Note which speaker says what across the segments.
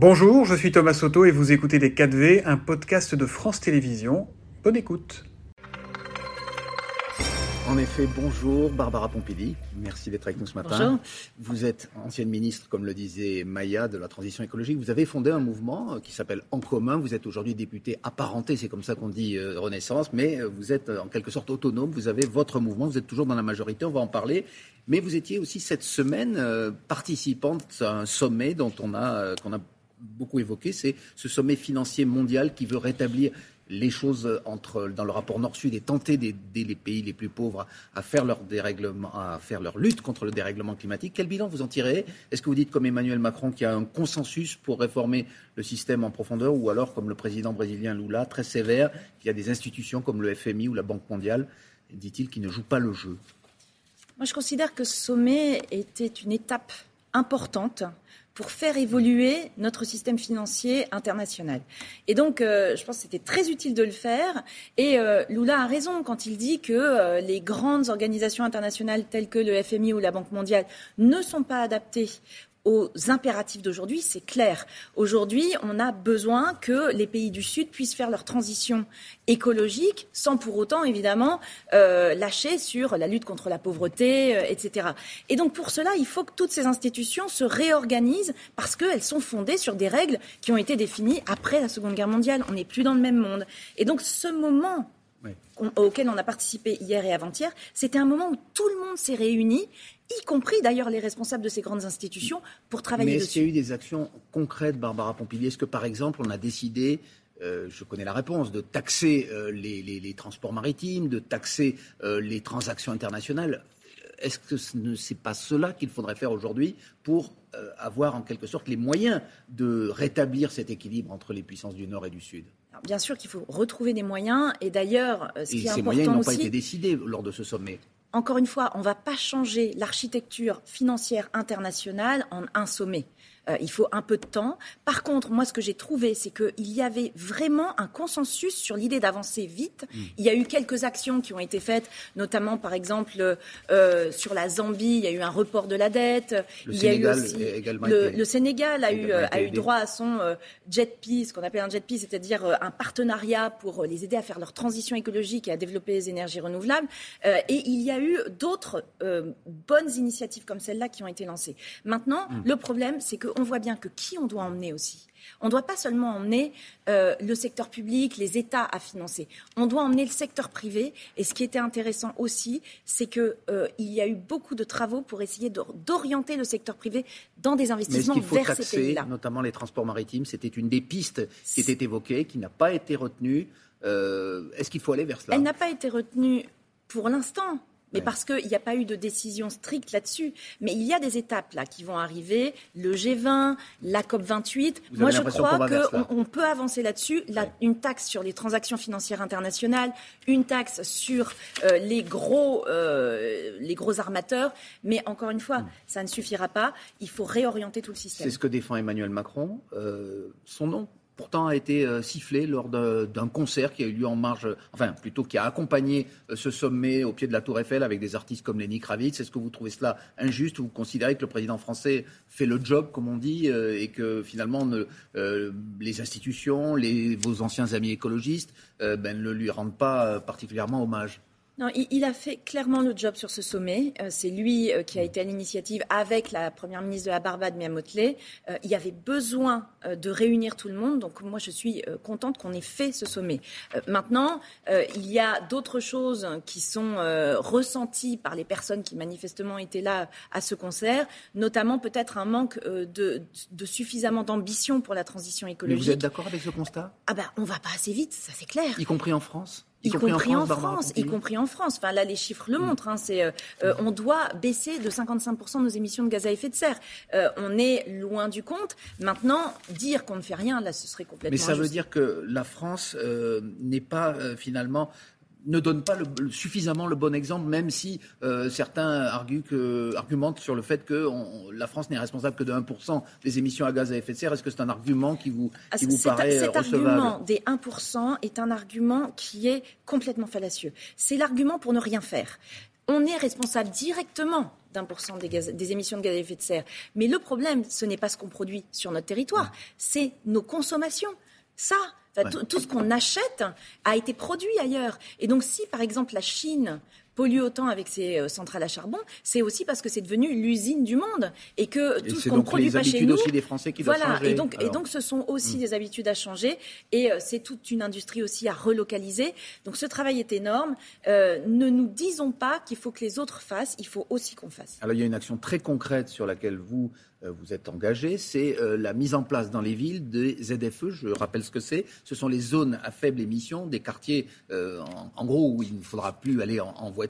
Speaker 1: Bonjour, je suis Thomas Soto et vous écoutez Les 4V, un podcast de France Télévisions. Bonne écoute.
Speaker 2: En effet, bonjour Barbara Pompili. Merci d'être avec nous ce matin.
Speaker 3: Bonjour.
Speaker 2: Vous êtes ancienne ministre, comme le disait Maya, de la transition écologique. Vous avez fondé un mouvement euh, qui s'appelle En commun. Vous êtes aujourd'hui député apparenté, c'est comme ça qu'on dit euh, Renaissance, mais euh, vous êtes en quelque sorte autonome. Vous avez votre mouvement, vous êtes toujours dans la majorité, on va en parler. Mais vous étiez aussi cette semaine participante à un sommet dont on a, qu'on a beaucoup évoqué, c'est ce sommet financier mondial qui veut rétablir les choses entre, dans le rapport Nord-Sud et tenter d'aider les pays les plus pauvres à faire leur dérèglement, à faire leur lutte contre le dérèglement climatique. Quel bilan vous en tirez? Est-ce que vous dites comme Emmanuel Macron qu'il y a un consensus pour réformer le système en profondeur ou alors comme le président brésilien Lula, très sévère, qu'il y a des institutions comme le FMI ou la Banque mondiale, dit-il, qui ne jouent pas le jeu?
Speaker 3: Moi, je considère que ce sommet était une étape importante pour faire évoluer notre système financier international. Et donc, euh, je pense que c'était très utile de le faire. Et euh, Lula a raison quand il dit que euh, les grandes organisations internationales telles que le FMI ou la Banque mondiale ne sont pas adaptées aux impératifs d'aujourd'hui, c'est clair. Aujourd'hui, on a besoin que les pays du Sud puissent faire leur transition écologique sans pour autant, évidemment, euh, lâcher sur la lutte contre la pauvreté, euh, etc. Et donc, pour cela, il faut que toutes ces institutions se réorganisent parce qu'elles sont fondées sur des règles qui ont été définies après la Seconde Guerre mondiale. On n'est plus dans le même monde. Et donc, ce moment auquel on a participé hier et avant-hier, c'était un moment où tout le monde s'est réuni y compris d'ailleurs les responsables de ces grandes institutions, pour travailler
Speaker 2: Mais
Speaker 3: dessus.
Speaker 2: est-ce qu'il y a eu des actions concrètes, Barbara Pompili? Est-ce que, par exemple, on a décidé euh, je connais la réponse, de taxer euh, les, transports maritimes, de taxer euh, les transactions internationales? Est-ce que ce n'est pas cela qu'il faudrait faire aujourd'hui pour avoir en quelque sorte les moyens de rétablir cet équilibre entre les puissances du Nord et du Sud?
Speaker 3: Bien sûr qu'il faut retrouver des moyens, et d'ailleurs, ce qui est
Speaker 2: ces moyens n'ont pas été décidés lors de ce sommet
Speaker 3: encore une fois, on ne va pas changer l'architecture financière internationale en un sommet. Euh, il faut un peu de temps. Par contre, moi, ce que j'ai trouvé, c'est qu'il y avait vraiment un consensus sur l'idée d'avancer vite. Mm. Il y a eu quelques actions qui ont été faites, notamment, par exemple, euh, sur la Zambie, il y a eu un report de la dette.
Speaker 2: Le
Speaker 3: il
Speaker 2: Sénégal
Speaker 3: y a eu aussi,
Speaker 2: également
Speaker 3: le,
Speaker 2: été,
Speaker 3: le, Sénégal a eu, a eu droit à son euh, JETP, ce qu'on appelle un JETP, c'est-à-dire euh, un partenariat pour les aider à faire leur transition écologique et à développer les énergies renouvelables. Euh, et il y a eu d'autres bonnes initiatives comme celle-là qui ont été lancées. Maintenant, mm. le problème, c'est qu'on voit bien que qui on doit emmener aussi. On ne doit pas seulement emmener euh, le secteur public, les États à financer. On doit emmener le secteur privé. Et ce qui était intéressant aussi, c'est qu'il euh, y a eu beaucoup de travaux pour essayer d'orienter le secteur privé dans des investissements
Speaker 2: Mais faut
Speaker 3: vers
Speaker 2: taxer,
Speaker 3: ces pays-là.
Speaker 2: Notamment les transports maritimes, c'était une des pistes qui était évoquée, qui n'a pas été retenue. Euh, est-ce qu'il faut aller vers cela?
Speaker 3: Elle n'a pas été retenue pour l'instant. Mais parce qu'il n'y a pas eu de décision stricte là-dessus. Mais il y a des étapes là qui vont arriver, le G20, la COP 28. Moi, je crois qu'on on peut avancer là-dessus. Une taxe sur les transactions financières internationales, une taxe sur euh, les gros, euh, les gros armateurs. Mais encore une fois, hmm. ça ne suffira pas. Il faut réorienter tout le système.
Speaker 2: C'est ce que défend Emmanuel Macron. Euh, son nom pourtant a été euh, sifflé lors d'un concert qui a eu lieu en marge, enfin plutôt qui a accompagné euh, ce sommet au pied de la Tour Eiffel avec des artistes comme Lenny Kravitz. Est-ce que vous trouvez cela injuste? Ou vous considérez que le président français fait le job, comme on dit, euh, et que finalement les institutions, vos anciens amis écologistes ben, ne lui rendent pas particulièrement hommage?
Speaker 3: Non, il, a fait clairement le job sur ce sommet. Euh, c'est lui euh, qui a été à l'initiative avec la première ministre de la Barbade, Mia Motley. Euh, il y avait besoin de réunir tout le monde. Donc moi, je suis contente qu'on ait fait ce sommet. maintenant, il y a d'autres choses qui sont ressenties par les personnes qui manifestement étaient là à ce concert, notamment peut-être un manque de, de, suffisamment d'ambition pour la transition écologique.
Speaker 2: Mais vous êtes d'accord avec ce constat?
Speaker 3: Ah ben, on va pas assez vite, ça c'est clair.
Speaker 2: Y compris en France?
Speaker 3: Y, compris, en France, y compris en France. Enfin là, les chiffres le mm. montrent. Hein, c'est, euh, euh, on doit baisser de 55% nos émissions de gaz à effet de serre. Euh, on est loin du compte. Maintenant, dire qu'on ne fait rien, là, ce serait complètement.
Speaker 2: Mais ça veut dire que la France n'est pas finalement ne donne pas suffisamment le bon exemple, même si euh, certains argumentent sur le fait que la France n'est responsable que de 1% des émissions à gaz à effet de serre. Est-ce que c'est un argument qui vous,
Speaker 3: ah,
Speaker 2: vous paraît
Speaker 3: cet
Speaker 2: recevable
Speaker 3: Cet argument des 1% est un argument qui est complètement fallacieux. C'est l'argument pour ne rien faire. on est responsable directement d'un pour cent des, émissions de gaz à effet de serre. Mais le problème, ce n'est pas ce qu'on produit sur notre territoire, c'est nos consommations. Ça, tout ce qu'on achète a été produit ailleurs. Et donc, si par exemple la Chine pollue autant avec ses euh, centrales à charbon, c'est aussi parce que c'est devenu l'usine du monde et que tout ce qu'on ne produit pas chez nous.
Speaker 2: aussi des Français qui
Speaker 3: voilà.
Speaker 2: changer.
Speaker 3: Et donc, et donc, ce sont aussi hmm. des habitudes à changer et euh, c'est toute une industrie aussi à relocaliser. Donc, ce travail est énorme. Euh, ne nous disons pas qu'il faut que les autres fassent, il faut aussi qu'on fasse.
Speaker 2: Alors, il y a une action très concrète sur laquelle vous vous êtes engagé, c'est la mise en place dans les villes des ZFE. Je rappelle ce que c'est. Ce sont les zones à faible émission, des quartiers, euh, en, gros, où il ne faudra plus aller en, voiture.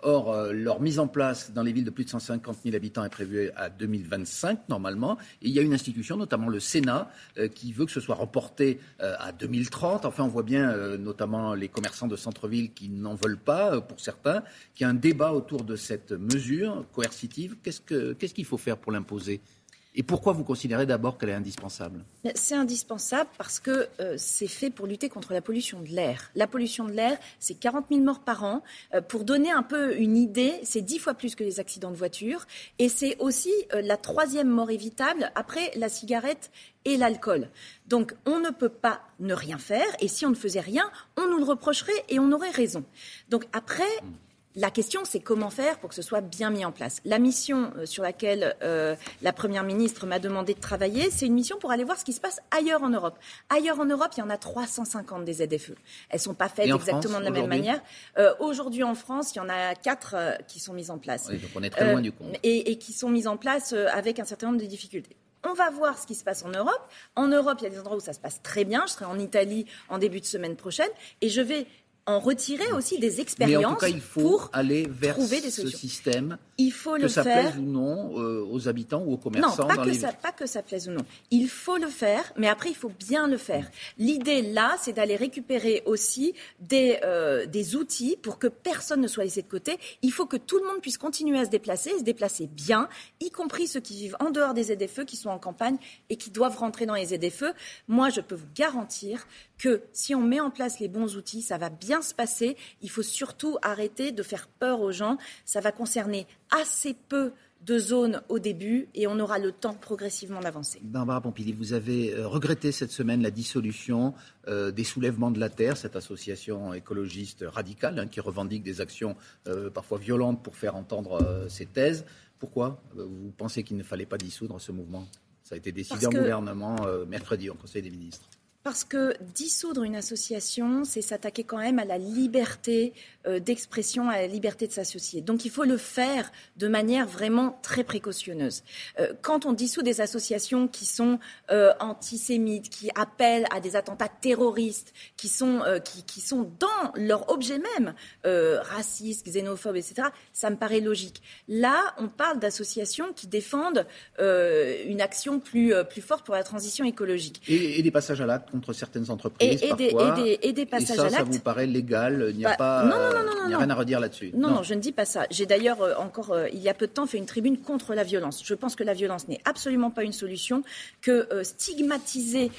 Speaker 2: Or, leur mise en place dans les villes de plus de 150 000 habitants est prévue à 2025, normalement. Et il y a une institution, notamment le Sénat, qui veut que ce soit reporté à 2030. Enfin, on voit bien, notamment les commerçants de centre-ville qui n'en veulent pas, pour certains, qu'il y a un débat autour de cette mesure coercitive. Qu'est-ce qu'il faut faire pour l'imposer? Et pourquoi vous considérez d'abord qu'elle est indispensable?
Speaker 3: C'est indispensable parce que euh, c'est fait pour lutter contre la pollution de l'air. La pollution de l'air, c'est 40 000 morts par an. Euh, pour donner un peu une idée, c'est dix fois plus que les accidents de voiture. Et c'est aussi euh, la troisième mort évitable après la cigarette et l'alcool. Donc on ne peut pas ne rien faire. Et si on ne faisait rien, on nous le reprocherait et on aurait raison. Donc après... La question, c'est comment faire pour que ce soit bien mis en place. La mission euh, sur laquelle euh, la Première ministre m'a demandé de travailler, c'est une mission pour aller voir ce qui se passe ailleurs en Europe. Ailleurs en Europe, il y en a 350 des ZFE. Elles ne sont pas faites exactement de la même manière. Euh, aujourd'hui en France, il y en a quatre qui sont mises en place.
Speaker 2: donc on est très loin du compte.
Speaker 3: Et, et, qui sont mises en place avec un certain nombre de difficultés. On va voir ce qui se passe en Europe. En Europe, il y a des endroits où ça se passe très bien. Je serai en Italie en début de semaine prochaine et je vais en retirer aussi des expériences Mais en tout cas, il faut pour aller vers trouver des solutions.
Speaker 2: ce système.
Speaker 3: Il faut
Speaker 2: que
Speaker 3: le
Speaker 2: ça
Speaker 3: plaise
Speaker 2: ou non euh, aux habitants ou aux commerçants.
Speaker 3: Non, pas,
Speaker 2: que
Speaker 3: ça, pas que ça plaise ou non. Il faut le faire, mais après, il faut bien le faire. L'idée, là, c'est d'aller récupérer aussi des, euh, des outils pour que personne ne soit laissé de côté. Il faut que tout le monde puisse continuer à se déplacer, se déplacer bien, y compris ceux qui vivent en dehors des ZFE, qui sont en campagne et qui doivent rentrer dans les ZFE. Moi, je peux vous garantir que si on met en place les bons outils, ça va bien se passer. Il faut surtout arrêter de faire peur aux gens. Ça va concerner assez peu de zones au début et on aura le temps progressivement d'avancer.
Speaker 2: Barbara Pompili, vous avez euh, regretté cette semaine la dissolution euh, des soulèvements de la Terre, cette association écologiste radicale hein, qui revendique des actions euh, parfois violentes pour faire entendre ses thèses. Pourquoi vous pensez qu'il ne fallait pas dissoudre ce mouvement? Ça a été décidé en gouvernement mercredi au Conseil des ministres.
Speaker 3: Parce que dissoudre une association, c'est s'attaquer quand même à la liberté euh, d'expression, à la liberté de s'associer. Donc il faut le faire de manière vraiment très précautionneuse. Euh, quand on dissout des associations qui sont euh, antisémites, qui appellent à des attentats terroristes, qui sont, qui, sont dans leur objet même racistes, xénophobes, etc., ça me paraît logique. Là, on parle d'associations qui défendent une action plus, plus forte pour la transition écologique.
Speaker 2: Et, et passages à l'acte contre certaines entreprises
Speaker 3: et,
Speaker 2: parfois.
Speaker 3: Des, et, des, passages à l'acte.
Speaker 2: Ça vous paraît légal Il n'y a bah, pas, non, non, non, il n'y a rien à redire là-dessus.
Speaker 3: Non, non, je ne dis pas ça. J'ai d'ailleurs euh, encore, euh, il y a peu de temps, fait une tribune contre la violence. Je pense que la violence n'est absolument pas une solution, que euh, stigmatiser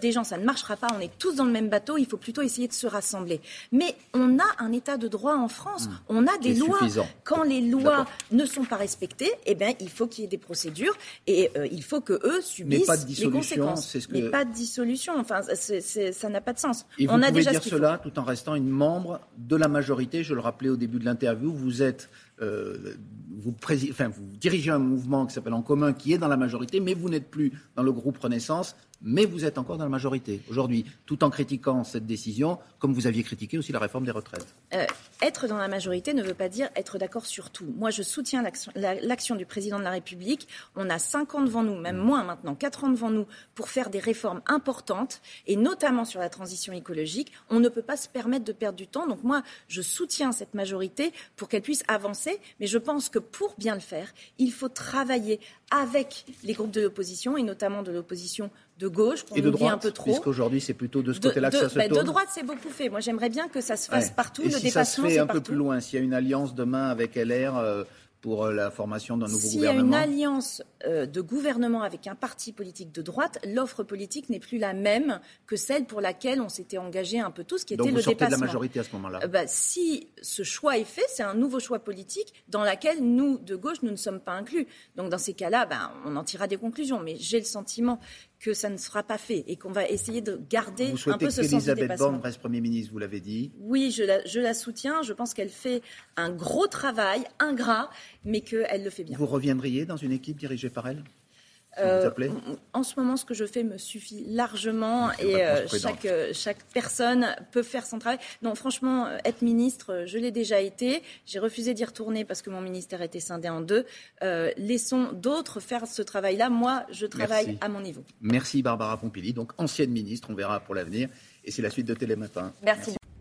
Speaker 3: des gens, ça ne marchera pas. On est tous dans le même bateau. Il faut plutôt essayer de se rassembler. Mais on a un état de droit en France. Mmh. On a des lois. Quand les lois ne sont pas respectées, eh bien, il faut qu'il y ait des procédures et il faut que eux subissent les conséquences. Ce que... Mais pas de dissolution. Enfin, ça n'a pas de sens.
Speaker 2: Et vous On pouvez a déjà dire cela tout en restant une membre de la majorité. Je le rappelais au début de l'interview, vous êtes, euh, vous, enfin, vous dirigez un mouvement qui s'appelle En Commun, qui est dans la majorité, mais vous n'êtes plus dans le groupe Renaissance mais vous êtes encore dans la majorité aujourd'hui, tout en critiquant cette décision, comme vous aviez critiqué aussi la réforme des retraites.
Speaker 3: Euh, être dans la majorité ne veut pas dire être d'accord sur tout. Moi, je soutiens l'action du président de la République. On a cinq ans devant nous, même moins maintenant, quatre ans devant nous, pour faire des réformes importantes, et notamment sur la transition écologique. On ne peut pas se permettre de perdre du temps. Donc moi, je soutiens cette majorité pour qu'elle puisse avancer, mais je pense que pour bien le faire, il faut travailler avec les groupes de l'opposition, et notamment de l'opposition de gauche,
Speaker 2: qu'on oublie un peu trop. Puisqu'aujourd'hui, c'est plutôt de ce côté-là que ça se tourne.
Speaker 3: De droite, c'est beaucoup fait. Moi, j'aimerais bien que ça se fasse partout.
Speaker 2: Et
Speaker 3: le
Speaker 2: si
Speaker 3: dépassement,
Speaker 2: ça se fait un peu plus loin, s'il y a une alliance demain avec LR, euh, pour euh, la formation d'un nouveau
Speaker 3: S'il
Speaker 2: gouvernement
Speaker 3: S'il y a une alliance euh, de gouvernement avec un parti politique de droite, l'offre politique n'est plus la même que celle pour laquelle on s'était engagé un peu tous, qui
Speaker 2: Donc
Speaker 3: était
Speaker 2: vous
Speaker 3: le
Speaker 2: sortez
Speaker 3: dépassement.
Speaker 2: de la majorité à ce moment-là
Speaker 3: Euh, bah, Si ce choix est fait, c'est un nouveau choix politique dans lequel nous, de gauche, nous ne sommes pas inclus. Donc dans ces cas-là, ben, on en tirera des conclusions. Mais j'ai le sentiment que ça ne sera pas fait et qu'on va essayer de garder
Speaker 2: Vous
Speaker 3: un peu ce sens du dépassement.
Speaker 2: Borne reste Premier ministre, vous l'avez dit.
Speaker 3: Oui, je la, je la soutiens. Je pense qu'elle fait un gros travail, ingrat, mais qu'elle le fait bien.
Speaker 2: Vous reviendriez dans une équipe dirigée par elle?
Speaker 3: Euh, en ce moment, ce que je fais me suffit largement et euh, chaque, euh, chaque personne peut faire son travail. Non, franchement, être ministre, je l'ai déjà été. J'ai refusé d'y retourner parce que mon ministère était scindé en deux. Euh, laissons d'autres faire ce travail-là. Moi, je travaille
Speaker 2: Merci.
Speaker 3: à mon niveau.
Speaker 2: Merci Barbara Pompili, donc ancienne ministre, on verra pour l'avenir. Et c'est la suite de Télématin.
Speaker 3: Merci.